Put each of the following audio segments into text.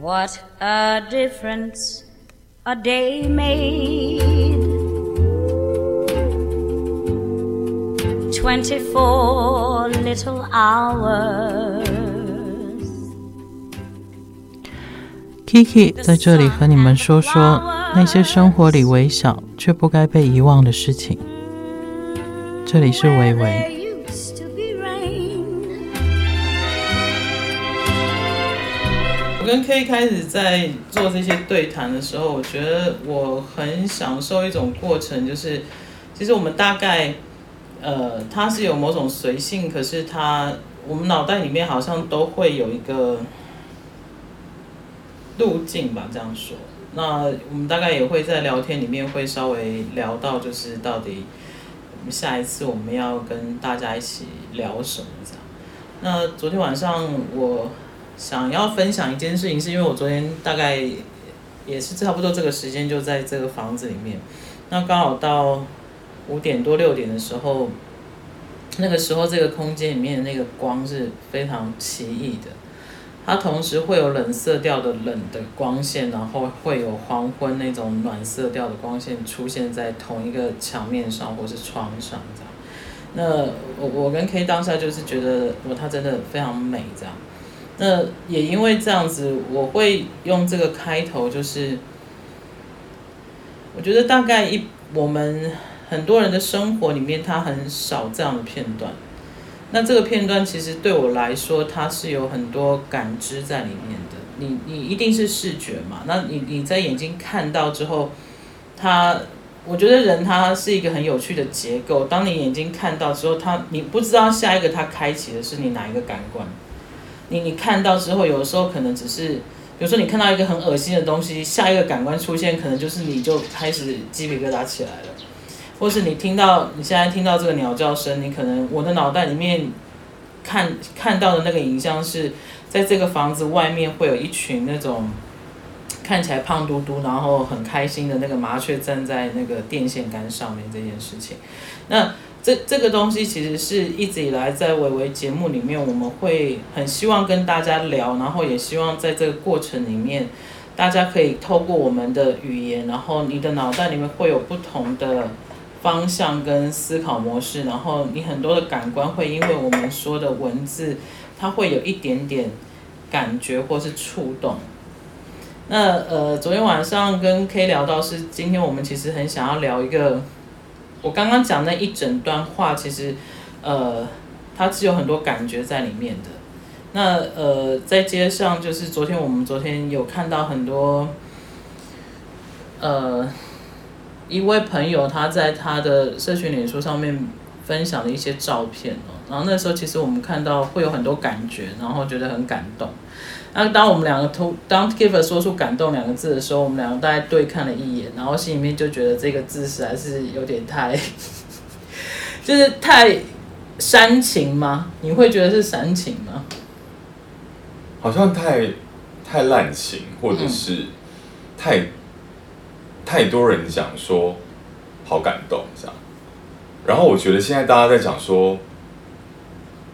What a difference a day made. Twenty-four little hours. Kiki 在这里和你们说说那些生活里微小却不该被遗忘的事情。这里是微微。 跟 K 开始在做这些对谈的时候，我觉得我很享受一种过程，就是其实我们大概，呃，它是有某种随性，可是它我们脑袋里面好像都会有一个路径吧，这样说。那我们大概也会在聊天里面会稍微聊到，就是到底下一次我们要跟大家一起聊什么这样。那昨天晚上我。想要分享一件事情，是因为我昨天大概也是差不多这个时间就在这个房子里面，那刚好到五点多六点的时候，那个时候这个空间里面的那个光是非常奇异的，它同时会有冷色调的冷的光线，然后会有黄昏那种暖色调的光线出现在同一个墙面上或是窗上这样。那我我跟 K 当下就是觉得，我它真的非常美这样。那也因为这样子，我会用这个开头，就是我觉得大概一我们很多人的生活里面，它很少这样的片段。那这个片段其实对我来说，它是有很多感知在里面的。你你一定是视觉嘛？那你你在眼睛看到之后，它我觉得人他是一个很有趣的结构。当你眼睛看到之后，它你不知道下一个它开启的是你哪一个感官。你你看到之后，有的时候可能只是，比如说你看到一个很恶心的东西，下一个感官出现，可能就是你就开始鸡皮疙瘩起来了，或是你听到你现在听到这个鸟叫声，你可能我的脑袋里面看看到的那个影像是，在这个房子外面会有一群那种看起来胖嘟嘟，然后很开心的那个麻雀站在那个电线杆上面这件事情，那。这这个东西其实是一直以来在微微节目里面，我们会很希望跟大家聊，然后也希望在这个过程里面，大家可以透过我们的语言，然后你的脑袋里面会有不同的方向跟思考模式，然后你很多的感官会因为我们说的文字，它会有一点点感觉或是触动。那呃，昨天晚上跟 K 聊到是，今天我们其实很想要聊一个。我刚刚讲那一整段话，其实，呃，它是有很多感觉在里面的。那呃，在街上，就是昨天我们昨天有看到很多，呃，一位朋友他在他的社群脸书上面分享了一些照片哦，然后那时候其实我们看到会有很多感觉，然后觉得很感动。那当我们两个突当 Giver 说出“感动”两个字的时候，我们两个大概对看了一眼，然后心里面就觉得这个字实在是有点太，就是太煽情吗？你会觉得是煽情吗？好像太太滥情，或者是太、嗯、太多人讲说好感动这样。然后我觉得现在大家在讲说，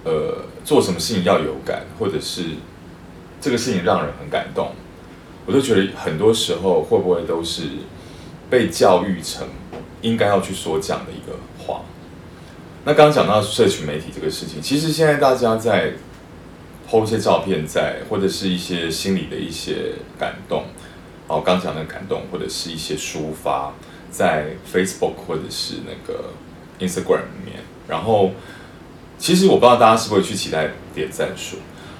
呃，做什么事情要有感，或者是。这个事情让人很感动，我就觉得很多时候会不会都是被教育成应该要去说讲的一个话？那刚刚讲到社群媒体这个事情，其实现在大家在 PO 一些照片在，或者是一些心里的一些感动，哦，刚讲的感动，或者是一些抒发在 Facebook 或者是那个 Instagram 里面，然后其实我不知道大家是不是会去期待点赞数。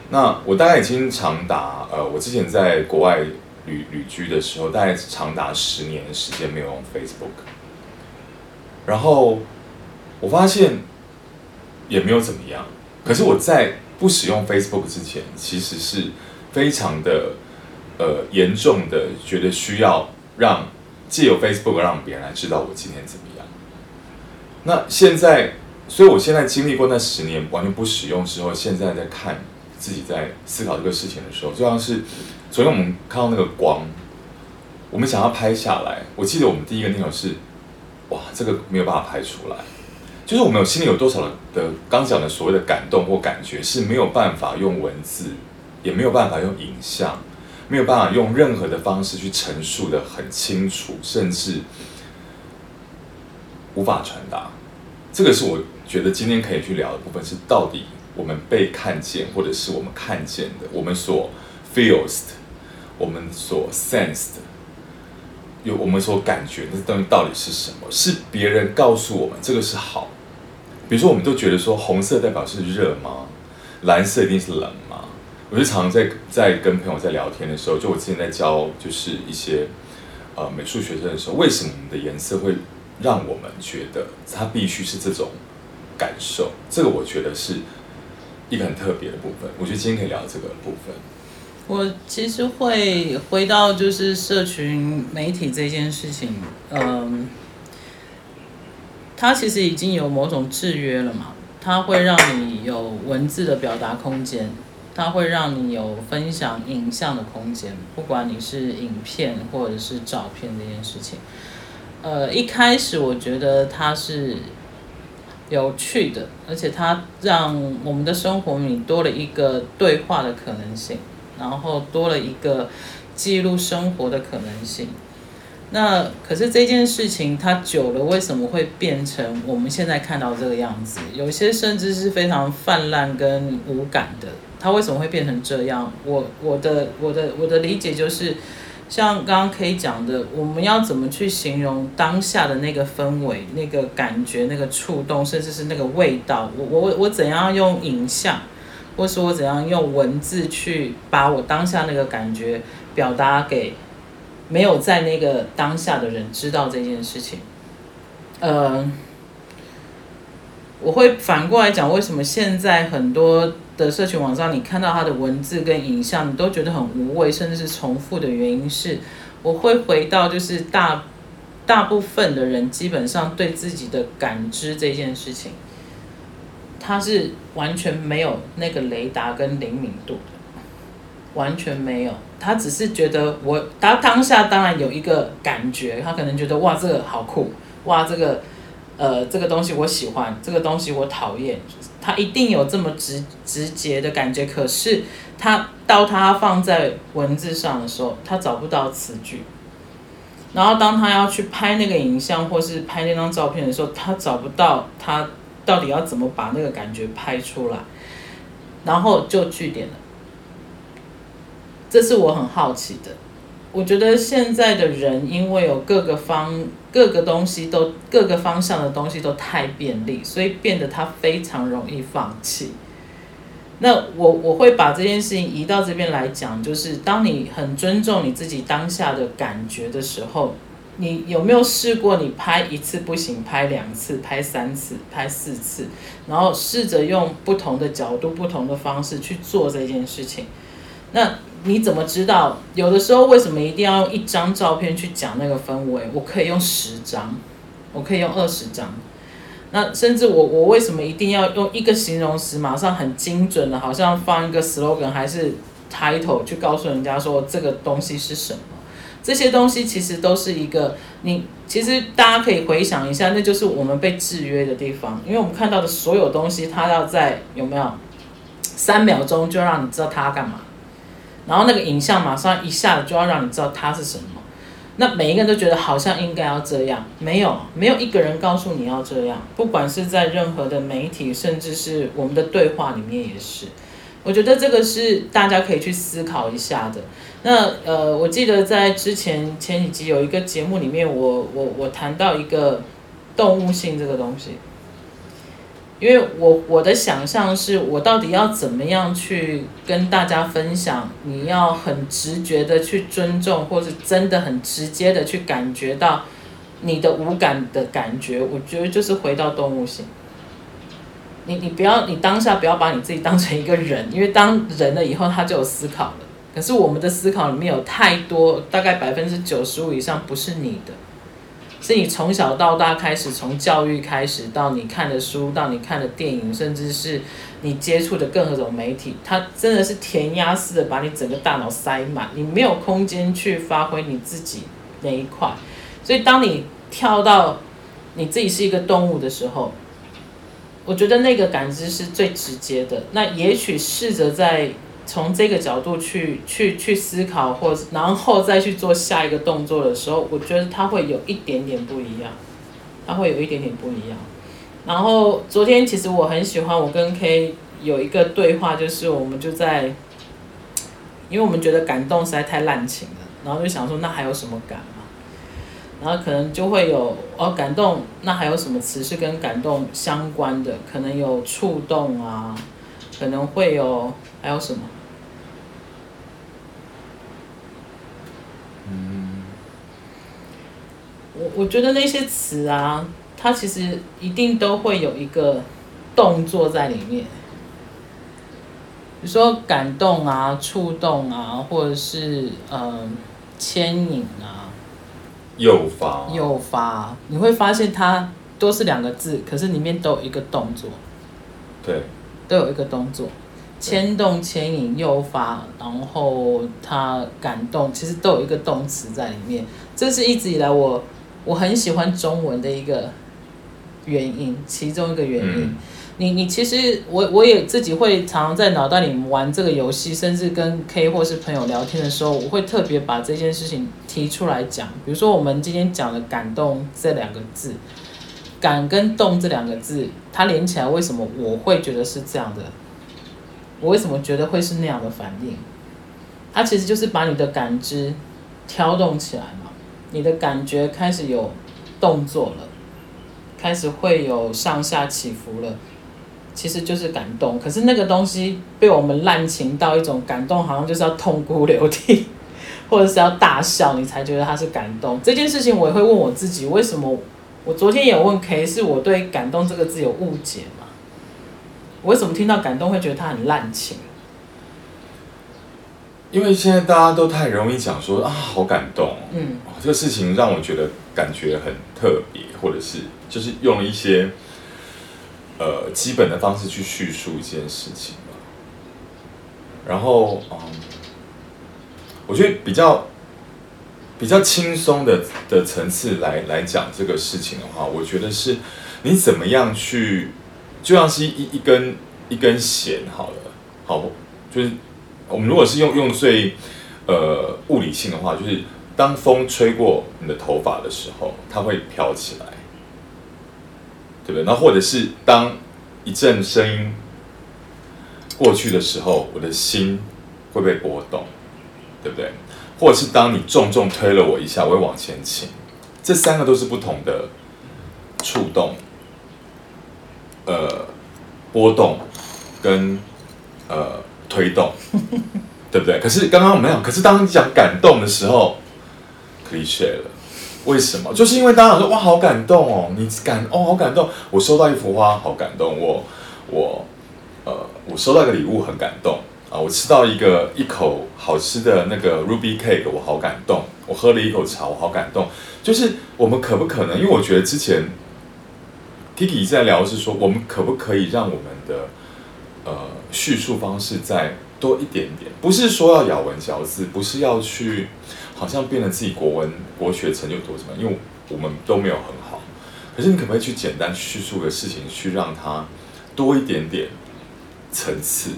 那我大概已经长达呃，我之前在国外旅旅居的时候，大概长达十年的时间没有用 Facebook，然后我发现也没有怎么样。可是我在不使用 Facebook 之前，其实是非常的呃严重的觉得需要让借由 Facebook 让别人来知道我今天怎么样。那现在，所以我现在经历过那十年完全不使用之后，现在在看。自己在思考这个事情的时候，就像是昨天我们看到那个光，我们想要拍下来。我记得我们第一个念头是，哇，这个没有办法拍出来。就是我们有心里有多少的刚讲的所谓的感动或感觉是没有办法用文字，也没有办法用影像，没有办法用任何的方式去陈述的很清楚，甚至无法传达。这个是我觉得今天可以去聊的部分，是到底我们被看见，或者是我们看见的，我们所 feels 的，我们所 sensed 的，有我们所感觉的东西到底是什么？是别人告诉我们这个是好，比如说我们都觉得说红色代表是热吗？蓝色一定是冷吗？我就常常在在跟朋友在聊天的时候，就我之前在教就是一些呃美术学生的时候，为什么我们的颜色会让我们觉得它必须是这种感受？这个我觉得是一个很特别的部分。我觉得今天可以聊这个部分。我其实会回到就是社群媒体这件事情，嗯，它其实已经有某种制约了嘛。它会让你有文字的表达空间，它会让你有分享影像的空间，不管你是影片或者是照片这件事情。呃，一开始我觉得它是有趣的，而且它让我们的生活里多了一个对话的可能性，然后多了一个记录生活的可能性。那可是这件事情它久了，为什么会变成我们现在看到这个样子？有些甚至是非常泛滥跟无感的。它为什么会变成这样？我我的我的我的理解就是，像刚刚可以讲的，我们要怎么去形容当下的那个氛围、那个感觉、那个触动，甚至是那个味道？我我我怎样用影像，或是我怎样用文字去把我当下那个感觉表达给？没有在那个当下的人知道这件事情，呃，我会反过来讲，为什么现在很多的社群网站，你看到他的文字跟影像，你都觉得很无味，甚至是重复的原因是，我会回到就是大大部分的人基本上对自己的感知这件事情，他是完全没有那个雷达跟灵敏度的。完全没有，他只是觉得我他当下当然有一个感觉，他可能觉得哇这个好酷，哇这个呃这个东西我喜欢，这个东西我讨厌，他一定有这么直直接的感觉。可是他到他放在文字上的时候，他找不到词句。然后当他要去拍那个影像或是拍那张照片的时候，他找不到他到底要怎么把那个感觉拍出来，然后就句点了。这是我很好奇的。我觉得现在的人，因为有各个方、各个东西都、各个方向的东西都太便利，所以变得他非常容易放弃。那我我会把这件事情移到这边来讲，就是当你很尊重你自己当下的感觉的时候，你有没有试过你拍一次不行，拍两次、拍三次、拍四次，然后试着用不同的角度、不同的方式去做这件事情？那你怎么知道？有的时候为什么一定要用一张照片去讲那个氛围？我可以用十张，我可以用二十张。那甚至我我为什么一定要用一个形容词，马上很精准的，好像放一个 slogan 还是 title 去告诉人家说这个东西是什么？这些东西其实都是一个你其实大家可以回想一下，那就是我们被制约的地方，因为我们看到的所有东西，它要在有没有三秒钟就让你知道它干嘛。然后那个影像马上一下子就要让你知道它是什么，那每一个人都觉得好像应该要这样，没有，没有一个人告诉你要这样，不管是在任何的媒体，甚至是我们的对话里面也是。我觉得这个是大家可以去思考一下的。那呃，我记得在之前前几集有一个节目里面我，我我我谈到一个动物性这个东西。因为我我的想象是我到底要怎么样去跟大家分享？你要很直觉的去尊重，或是真的很直接的去感觉到你的无感的感觉。我觉得就是回到动物性。你你不要，你当下不要把你自己当成一个人，因为当人了以后，他就有思考了。可是我们的思考里面有太多，大概百分之九十五以上不是你的。是你从小到大开始，从教育开始，到你看的书，到你看的电影，甚至是你接触的各种媒体，它真的是填鸭式的把你整个大脑塞满，你没有空间去发挥你自己那一块。所以当你跳到你自己是一个动物的时候，我觉得那个感知是最直接的。那也许试着在从这个角度去去去思考，或然后再去做下一个动作的时候，我觉得它会有一点点不一样，它会有一点点不一样。然后昨天其实我很喜欢，我跟 K 有一个对话，就是我们就在，因为我们觉得感动实在太滥情了，然后就想说那还有什么感嘛？然后可能就会有哦感动，那还有什么词是跟感动相关的？可能有触动啊，可能会有还有什么？嗯，我我觉得那些词啊。它其实一定都会有一个动作在里面，比如说感动啊、触动啊，或者是嗯牵引啊、诱发、诱发，你会发现它都是两个字，可是里面都有一个动作。对，都有一个动作，牵动、牵引、诱发，然后它感动，其实都有一个动词在里面。这是一直以来我我很喜欢中文的一个。原因，其中一个原因，嗯、你你其实我我也自己会常常在脑袋里玩这个游戏，甚至跟 K 或是朋友聊天的时候，我会特别把这件事情提出来讲。比如说我们今天讲的“感动”这两个字，“感”跟“动”这两个字，它连起来，为什么我会觉得是这样的？我为什么觉得会是那样的反应？它其实就是把你的感知挑动起来嘛，你的感觉开始有动作了。开始会有上下起伏了，其实就是感动。可是那个东西被我们滥情到一种感动，好像就是要痛哭流涕，或者是要大笑，你才觉得它是感动。这件事情我也会问我自己，为什么？我昨天也问 K，是我对“感动”这个字有误解吗？我为什么听到感动会觉得它很滥情？因为现在大家都太容易讲说啊，好感动，嗯，这个事情让我觉得感觉很特别，或者是就是用一些呃基本的方式去叙述一件事情嘛。然后嗯，我觉得比较比较轻松的的层次来来讲这个事情的话，我觉得是你怎么样去，就像是一一根一根弦好了，好就是。我们如果是用用最呃物理性的话，就是当风吹过你的头发的时候，它会飘起来，对不对？那或者是当一阵声音过去的时候，我的心会被波动，对不对？或者是当你重重推了我一下，我会往前倾，这三个都是不同的触动、呃波动跟呃。推动，对不对？可是刚刚我们讲，可是当你讲感动的时候，cliche 了。为什么？就是因为当时说哇，好感动哦，你感哦，好感动。我收到一幅花，好感动。我我呃，我收到一个礼物，很感动啊。我吃到一个一口好吃的那个 Ruby Cake，我好感动。我喝了一口茶，我好感动。就是我们可不可能？因为我觉得之前 Kiki 在聊是说，我们可不可以让我们的呃，叙述方式再多一点点，不是说要咬文嚼字，不是要去好像变得自己国文国学成就多什么，因为我们都没有很好。可是你可不可以去简单叙述个事情，去让它多一点点层次？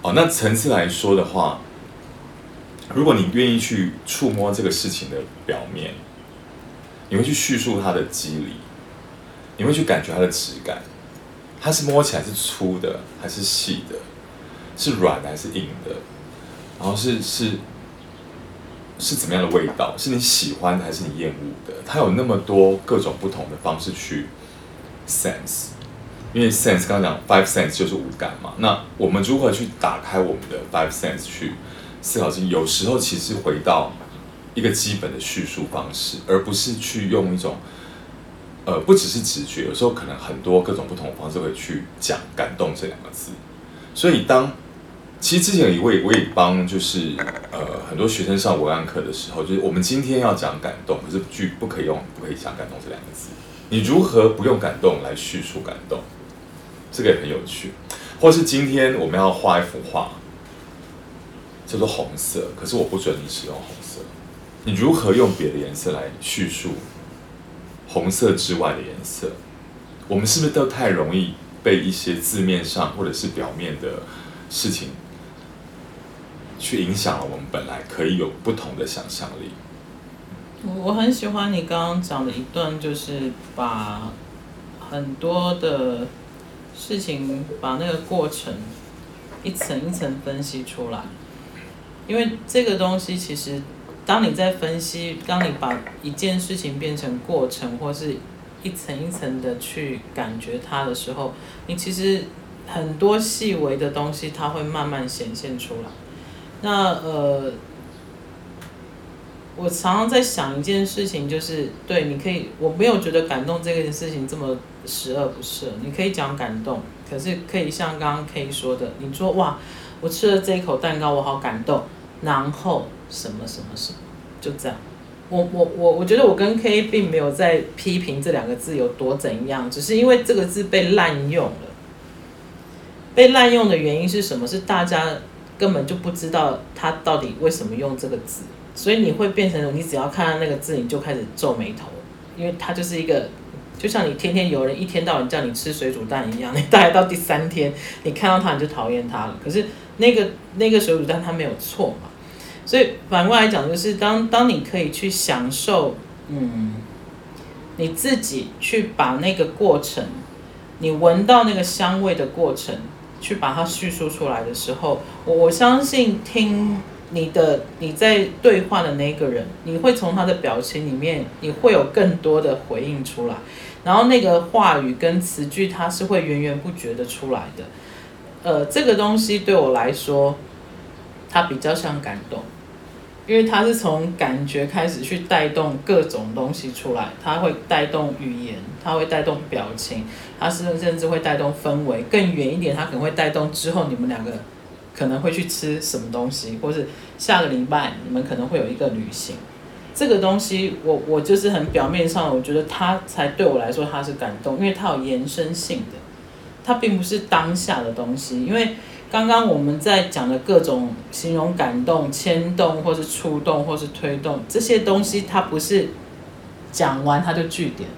哦，那层次来说的话，如果你愿意去触摸这个事情的表面，你会去叙述它的机理，你会去感觉它的质感。它是摸起来是粗的还是细的？是软的还是硬的？然后是是是怎么样的味道？是你喜欢的还是你厌恶的？它有那么多各种不同的方式去 sense，因为 sense 刚刚讲 five sense 就是五感嘛。那我们如何去打开我们的 five sense 去思考？有时候其实回到一个基本的叙述方式，而不是去用一种。呃，不只是直觉，有时候可能很多各种不同的方式会去讲“感动”这两个字。所以当其实之前有一位我也帮就是呃很多学生上文案课的时候，就是我们今天要讲感动，可是句不可以用不可以讲“感动”这两个字。你如何不用感动来叙述感动？这个也很有趣。或是今天我们要画一幅画，叫做红色，可是我不准你使用红色。你如何用别的颜色来叙述？红色之外的颜色，我们是不是都太容易被一些字面上或者是表面的事情去影响了我们本来可以有不同的想象力。我很喜欢你刚刚讲的一段，就是把很多的事情，把那个过程一层一层分析出来。因为这个东西其实，当你在分析，当你把一件事情变成过程，或是一层一层的去感觉它的时候，你其实很多细微的东西，它会慢慢显现出来。那呃。我常常在想一件事情，就是对，你可以，我没有觉得感动这件事情这么十恶不赦。你可以讲感动，可是可以像刚刚 K 说的，你说哇，我吃了这一口蛋糕，我好感动，然后什么什么什么，就这样。我我我我觉得我跟 K 并没有在批评这两个字有多怎样，只是因为这个字被滥用了。被滥用的原因是什么？是大家根本就不知道他到底为什么用这个字。所以你会变成，你只要看到那个字，你就开始皱眉头，因为它就是一个，就像你天天有人一天到晚叫你吃水煮蛋一样，你大概到第三天，你看到它你就讨厌它了。可是那个那个水煮蛋它没有错嘛，所以反过来讲，就是当当你可以去享受，嗯，你自己去把那个过程，你闻到那个香味的过程，去把它叙述出来的时候，我我相信听。你的你在对话的那个人，你会从他的表情里面，你会有更多的回应出来，然后那个话语跟词句，它是会源源不绝的出来的。呃，这个东西对我来说，它比较像感动，因为它是从感觉开始去带动各种东西出来，它会带动语言，它会带动表情，它是甚至会带动氛围，更远一点，它可能会带动之后你们两个。可能会去吃什么东西，或是下个礼拜你们可能会有一个旅行。这个东西我，我我就是很表面上，我觉得它才对我来说它是感动，因为它有延伸性的，它并不是当下的东西。因为刚刚我们在讲的各种形容感动、牵动，或是触动，或是推动这些东西，它不是讲完它就句点。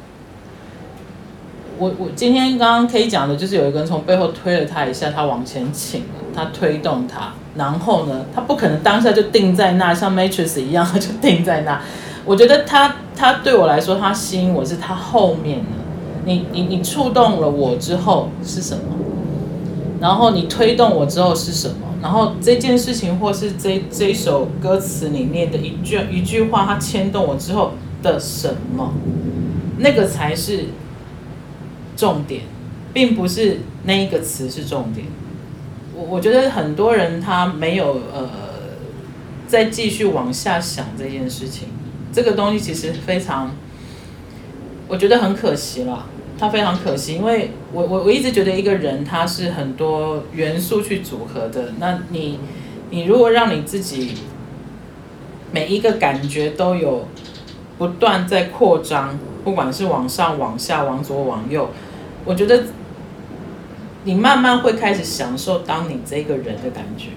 我我今天刚刚可以讲的就是有一个人从背后推了他一下，他往前倾了，他推动他，然后呢，他不可能当下就定在那，像 Matrix 一样，就定在那。我觉得他他对我来说，他吸引我是他后面的，你你你触动了我之后是什么？然后你推动我之后是什么？然后这件事情或是这这首歌词里面的一句一句话，它牵动我之后的什么？那个才是。重点，并不是那一个词是重点。我我觉得很多人他没有呃，再继续往下想这件事情。这个东西其实非常，我觉得很可惜啦。他非常可惜，因为我我我一直觉得一个人他是很多元素去组合的。那你你如果让你自己每一个感觉都有不断在扩张，不管是往上、往下、往左、往右。我觉得你慢慢会开始享受当你这个人的感觉，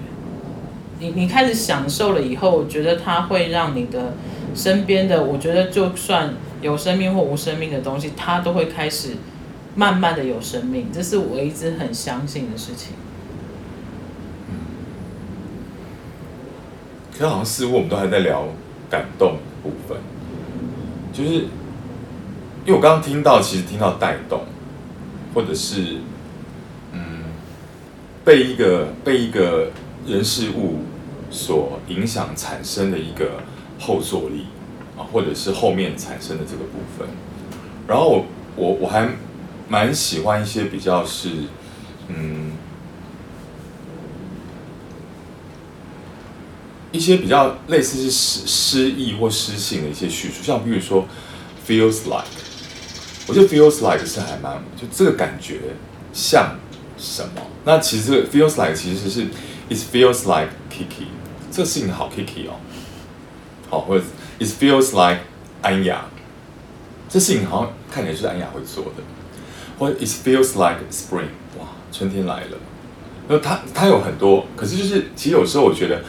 你你开始享受了以后，我觉得它会让你的身边的，我觉得就算有生命或无生命的东西，它都会开始慢慢的有生命，这是我一直很相信的事情。嗯，可好像似乎我们都还在聊感动部分，就是因为我刚刚听到，其实听到带动。或者是，嗯，被一个被一个人事物所影响产生的一个后坐力或者是后面产生的这个部分。然后我我我还蛮喜欢一些比较是，嗯，一些比较类似是诗诗意或诗性的一些叙述，像比如说 feels like。我觉得 feels like 是还蛮，就这个感觉像什么？那其实 feels like 其实是 it feels like Kiki，这个事情好 Kiki 哦，好，或者 it feels like 安雅，这事情好像看起来是安雅会做的，或者 it feels like spring，哇，春天来了。那它它有很多，可是就是其实有时候我觉得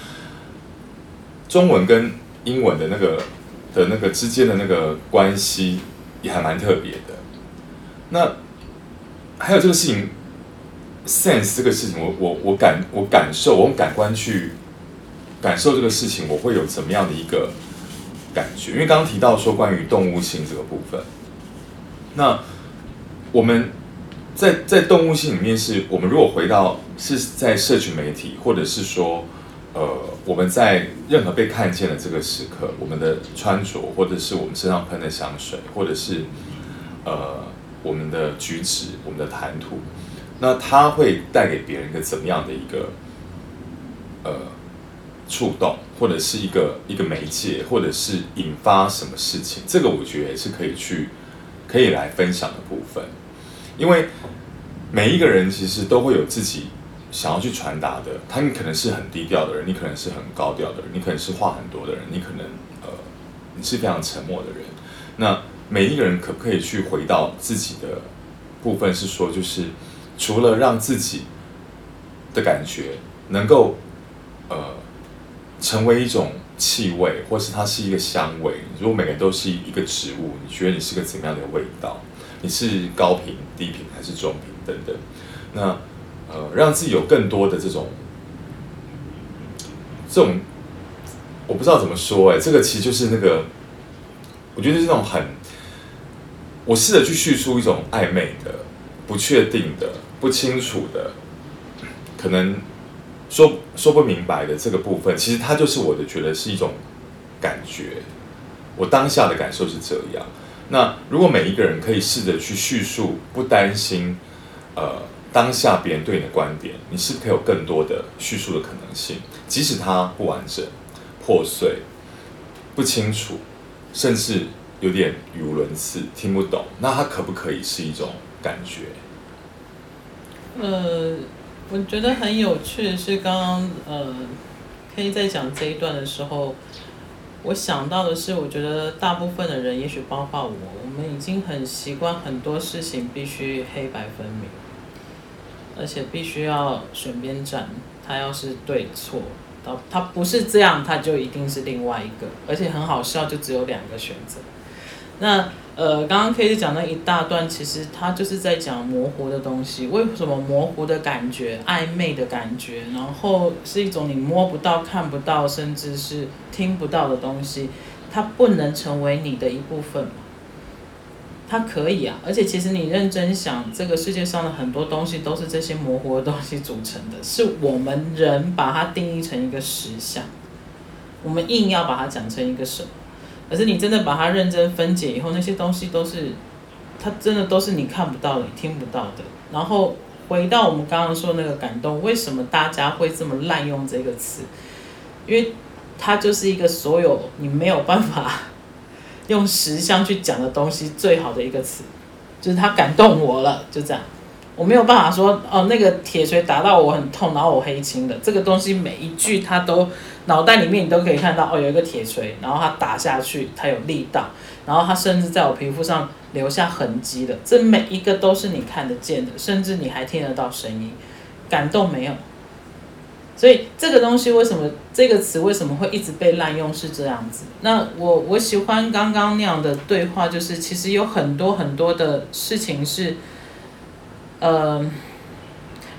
中文跟英文的那个的那个之间的那个关系。也还蛮特别的。那还有这个事情，sense 这个事情，我我我感我感受，我用感官去感受这个事情，我会有怎么样的一个感觉？因为刚刚提到说关于动物性这个部分，那我们在在动物性里面是，我们如果回到是在社群媒体，或者是说，呃，我们在任何被看见的这个时刻，我们的穿着，或者是我们身上喷的香水，或者是呃我们的举止，我们的谈吐，那它会带给别人一个怎么样的一个呃触动，或者是一个一个媒介，或者是引发什么事情？这个我觉得也是可以去可以来分享的部分，因为每一个人其实都会有自己。想要去传达的，他们可能是很低调的人，你可能是很高调的人，你可能是话很多的人，你可能呃，你是非常沉默的人。那每一个人可不可以去回到自己的部分？是说，就是除了让自己的感觉能够呃成为一种气味，或是它是一个香味。如果每个人都是一个植物，你觉得你是个怎么样的味道？你是高频、低频还是中频等等？那。呃，让自己有更多的这种，这种，我不知道怎么说哎，这个其实就是那个，我觉得是那种很，我试着去叙述一种暧昧的、不确定的、不清楚的，可能说说不明白的这个部分，其实它就是我的觉得是一种感觉，我当下的感受是这样。那如果每一个人可以试着去叙述，不担心，呃。当下别人对你的观点，你是不是可以有更多的叙述的可能性？即使它不完整、破碎、不清楚，甚至有点语无伦次、听不懂，那它可不可以是一种感觉？呃，我觉得很有趣的是，刚刚呃，K 在讲这一段的时候，我想到的是，我觉得大部分的人，也许包括我，我们已经很习惯很多事情必须黑白分明。而且必须要选边站，他要是对错，他他不是这样，他就一定是另外一个，而且很好笑，就只有两个选择。那呃，刚刚 K 讲那一大段，其实他就是在讲模糊的东西。为什么模糊的感觉、暧昧的感觉，然后是一种你摸不到、看不到，甚至是听不到的东西，它不能成为你的一部分吗。它可以啊，而且其实你认真想，这个世界上的很多东西都是这些模糊的东西组成的，是我们人把它定义成一个实相，我们硬要把它讲成一个什么。可是你真的把它认真分解以后，那些东西都是，它真的都是你看不到的，你听不到的。然后回到我们刚刚说那个感动，为什么大家会这么滥用这个词？因为它就是一个所有你没有办法。用实相去讲的东西，最好的一个词，就是他感动我了，就这样。我没有办法说哦，那个铁锤打到我很痛，然后我黑青的。这个东西每一句，他都脑袋里面你都可以看到哦，有一个铁锤，然后他打下去，他有力道，然后他甚至在我皮肤上留下痕迹的。这每一个都是你看得见的，甚至你还听得到声音，感动没有？所以这个东西为什么这个词为什么会一直被滥用是这样子？那我我喜欢刚刚那样的对话，就是其实有很多很多的事情是，呃，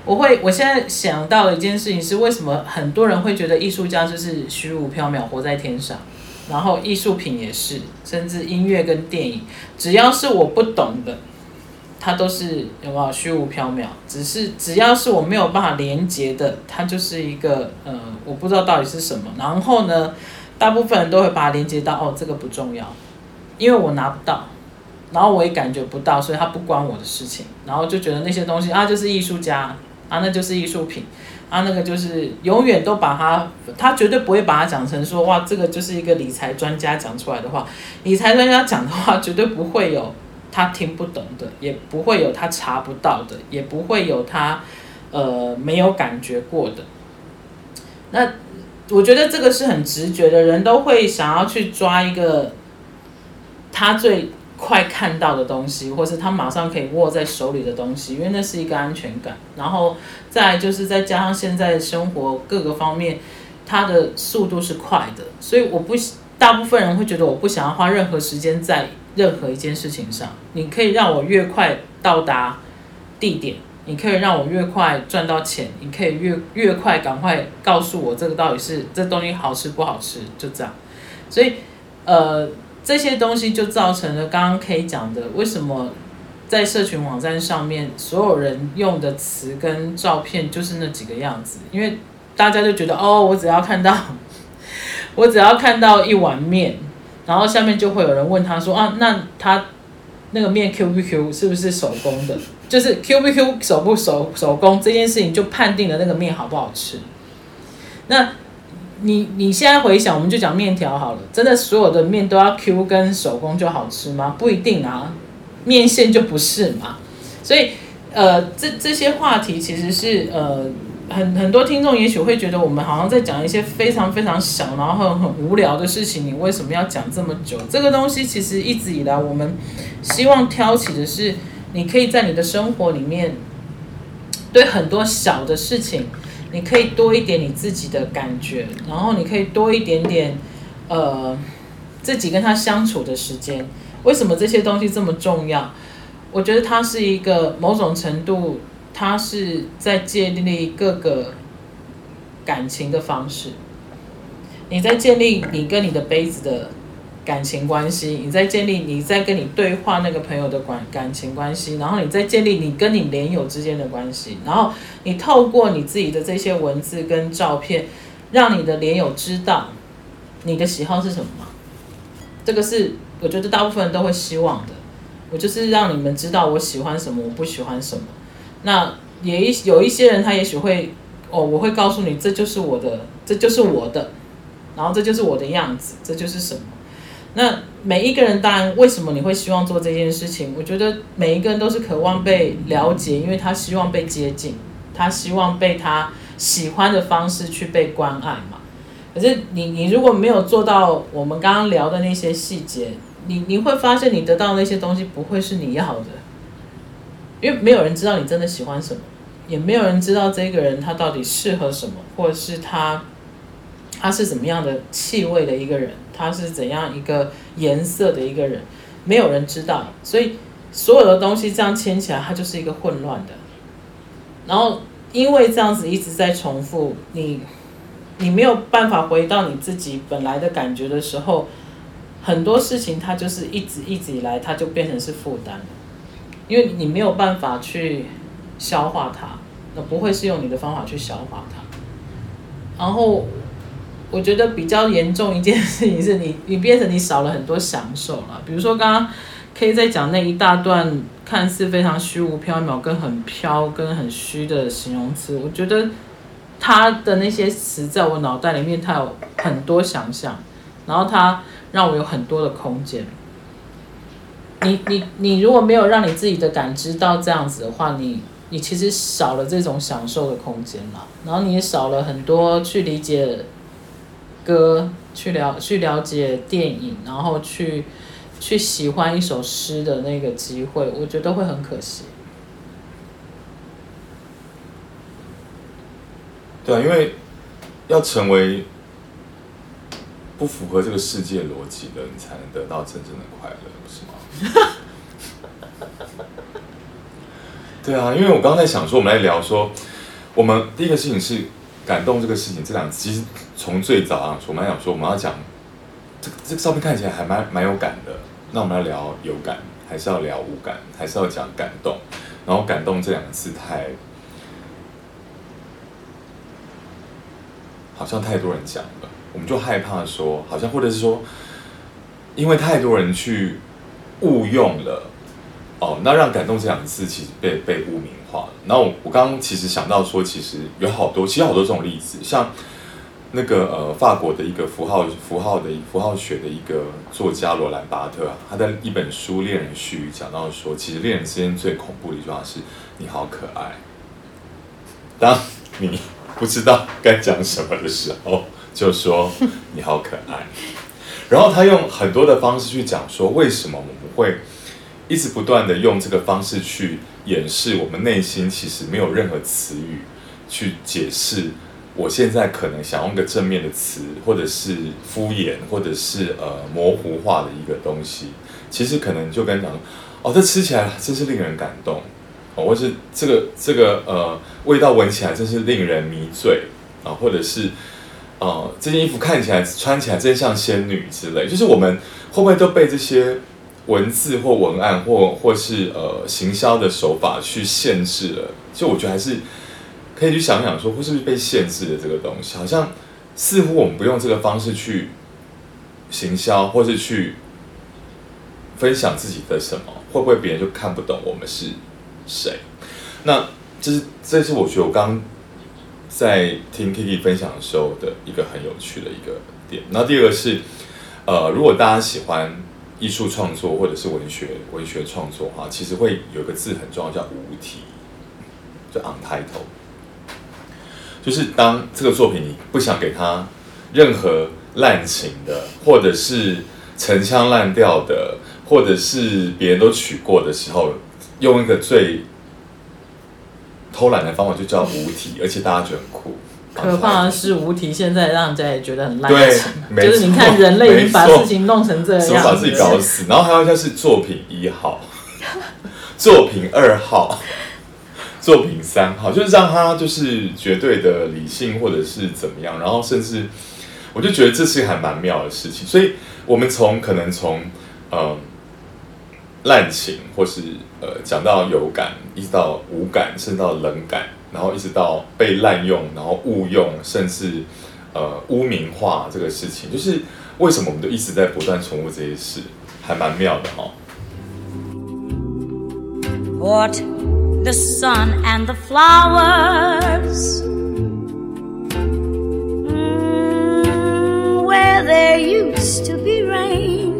我会我现在想到的一件事情是，为什么很多人会觉得艺术家就是虚无缥缈活在天上，然后艺术品也是，甚至音乐跟电影，只要是我不懂的。它都是有没有虚无缥缈？只是只要是我没有办法连接的，它就是一个呃，我不知道到底是什么。然后呢，大部分人都会把它连接到哦，这个不重要，因为我拿不到，然后我也感觉不到，所以它不关我的事情。然后就觉得那些东西啊，就是艺术家啊，那就是艺术品啊，那个就是永远都把它，他绝对不会把它讲成说哇，这个就是一个理财专家讲出来的话，理财专家讲的话绝对不会有。他听不懂的，也不会有他查不到的，也不会有他，呃，没有感觉过的。那我觉得这个是很直觉的，人都会想要去抓一个他最快看到的东西，或是他马上可以握在手里的东西，因为那是一个安全感。然后再就是再加上现在生活各个方面，它的速度是快的，所以我不，大部分人会觉得我不想要花任何时间在。任何一件事情上，你可以让我越快到达地点，你可以让我越快赚到钱，你可以越越快赶快告诉我这个到底是这东西好吃不好吃，就这样。所以，呃，这些东西就造成了刚刚 K 讲的，为什么在社群网站上面所有人用的词跟照片就是那几个样子，因为大家就觉得哦，我只要看到，我只要看到一碗面，然后下面就会有人问他说啊，那他。那个面 Q 不 Q 是不是手工的？就是 Q 不 Q 手不手手工这件事情，就判定了那个面好不好吃。那你你现在回想，我们就讲面条好了，真的所有的面都要 Q 跟手工就好吃吗？不一定啊，面线就不是嘛。所以呃，这这些话题其实是呃。很很多听众也许会觉得我们好像在讲一些非常非常小，然后很无聊的事情。你为什么要讲这么久？这个东西其实一直以来我们希望挑起的是，你可以在你的生活里面，对很多小的事情，你可以多一点你自己的感觉，然后你可以多一点点呃自己跟他相处的时间。为什么这些东西这么重要？我觉得它是一个某种程度。它是在建立各个感情的方式，你在建立你跟你的杯子的感情关系，你在建立你在跟你对话那个朋友的感感情关系，然后你在建立你跟你连友之间的关系，然后你透过你自己的这些文字跟照片，让你的连友知道你的喜好是什么？这个是我觉得大部分人都会希望的，我就是让你们知道我喜欢什么，我不喜欢什么。那也一有一些人，他也许会哦，我会告诉你，这就是我的，这就是我的，然后这就是我的样子，这就是什么？那每一个人，当然，为什么你会希望做这件事情？我觉得每一个人都是渴望被了解，因为他希望被接近，他希望被他喜欢的方式去被关爱嘛。可是你你如果没有做到我们刚刚聊的那些细节，你你会发现你得到那些东西不会是你要的。因为没有人知道你真的喜欢什么，也没有人知道这个人他到底适合什么，或者是他他是怎么样的气味的一个人，他是怎样一个颜色的一个人，没有人知道，所以所有的东西这样牵起来，它就是一个混乱的。然后因为这样子一直在重复，你你没有办法回到你自己本来的感觉的时候，很多事情它就是一直一直以来，它就变成是负担。因为你没有办法去消化它，那不会是用你的方法去消化它。然后我觉得比较严重一件事情是你，你变成你少了很多享受了。比如说刚刚 K 在讲那一大段看似非常虚无缥缈、跟很飘、跟很虚的形容词，我觉得他的那些词在我脑袋里面，它有很多想象，然后它让我有很多的空间。你你你如果没有让你自己的感知到这样子的话，你你其实少了这种享受的空间了，然后你也少了很多去理解歌、去了去了解电影，然后去去喜欢一首诗的那个机会，我觉得会很可惜。对啊，因为要成为不符合这个世界逻辑的，你才能得到真正的快乐，不是吗？对啊，因为我刚才想说，我们来聊说，我们第一个事情是感动这个事情，这两其实从最早啊，我们来讲说，我们要讲这个这个照片看起来还蛮蛮有感的，那我们要聊有感，还是要聊无感，还是要讲感动？然后感动这两个字太，好像太多人讲了，我们就害怕说，好像或者是说，因为太多人去。误用了哦，那让感动这两个字其实被被污名化了。那我我刚刚其实想到说，其实有好多，其实好多这种例子，像那个呃法国的一个符号符号的符号学的一个作家罗兰巴特啊，他在一本书《恋人絮语》讲到说，其实恋人之间最恐怖的一句话是“你好可爱”。当你不知道该讲什么的时候，就说“你好可爱”。然后他用很多的方式去讲说，为什么我们会一直不断的用这个方式去掩饰我们内心其实没有任何词语去解释。我现在可能想用个正面的词，或者是敷衍，或者是呃模糊化的一个东西，其实可能就跟讲，哦，这吃起来真是令人感动。哦，或是这个这个呃味道闻起来真是令人迷醉啊，或者是呃这件衣服看起来穿起来真像仙女之类，就是我们会不会都被这些文字或文案或或是呃行销的手法去限制了？就我觉得还是可以去想想说，会是不是被限制了这个东西？好像似乎我们不用这个方式去行销，或是去分享自己的什么，会不会别人就看不懂我们是？谁？那这是这是我觉得我刚在听 Kiki 分享的时候的一个很有趣的一个点。那第二个是，呃，如果大家喜欢艺术创作或者是文学文学创作的话，其实会有个字很重要，叫无题，就 untitled。就是当这个作品你不想给他任何滥情的，或者是陈腔滥调的，或者是别人都取过的时候。用一个最偷懒的方法，就叫无题，而且大家觉得很酷。可怕的是无题，现在让人家也觉得很烂情。对，就是你看人类已经把事情弄成这样，把自己搞死。然后还有一个是作品一号，作品二号，作品三号，就是让他就是绝对的理性，或者是怎么样。然后甚至，我就觉得这是还蛮妙的事情。所以我们从可能从嗯。滥情，或是呃讲到有感，一直到无感，甚至到冷感，然后一直到被滥用，然后误用，甚至呃污名化这个事情，就是为什么我们都一直在不断重复这些事，还蛮妙的哈、哦。What the sun and the flowers where there used to be rain.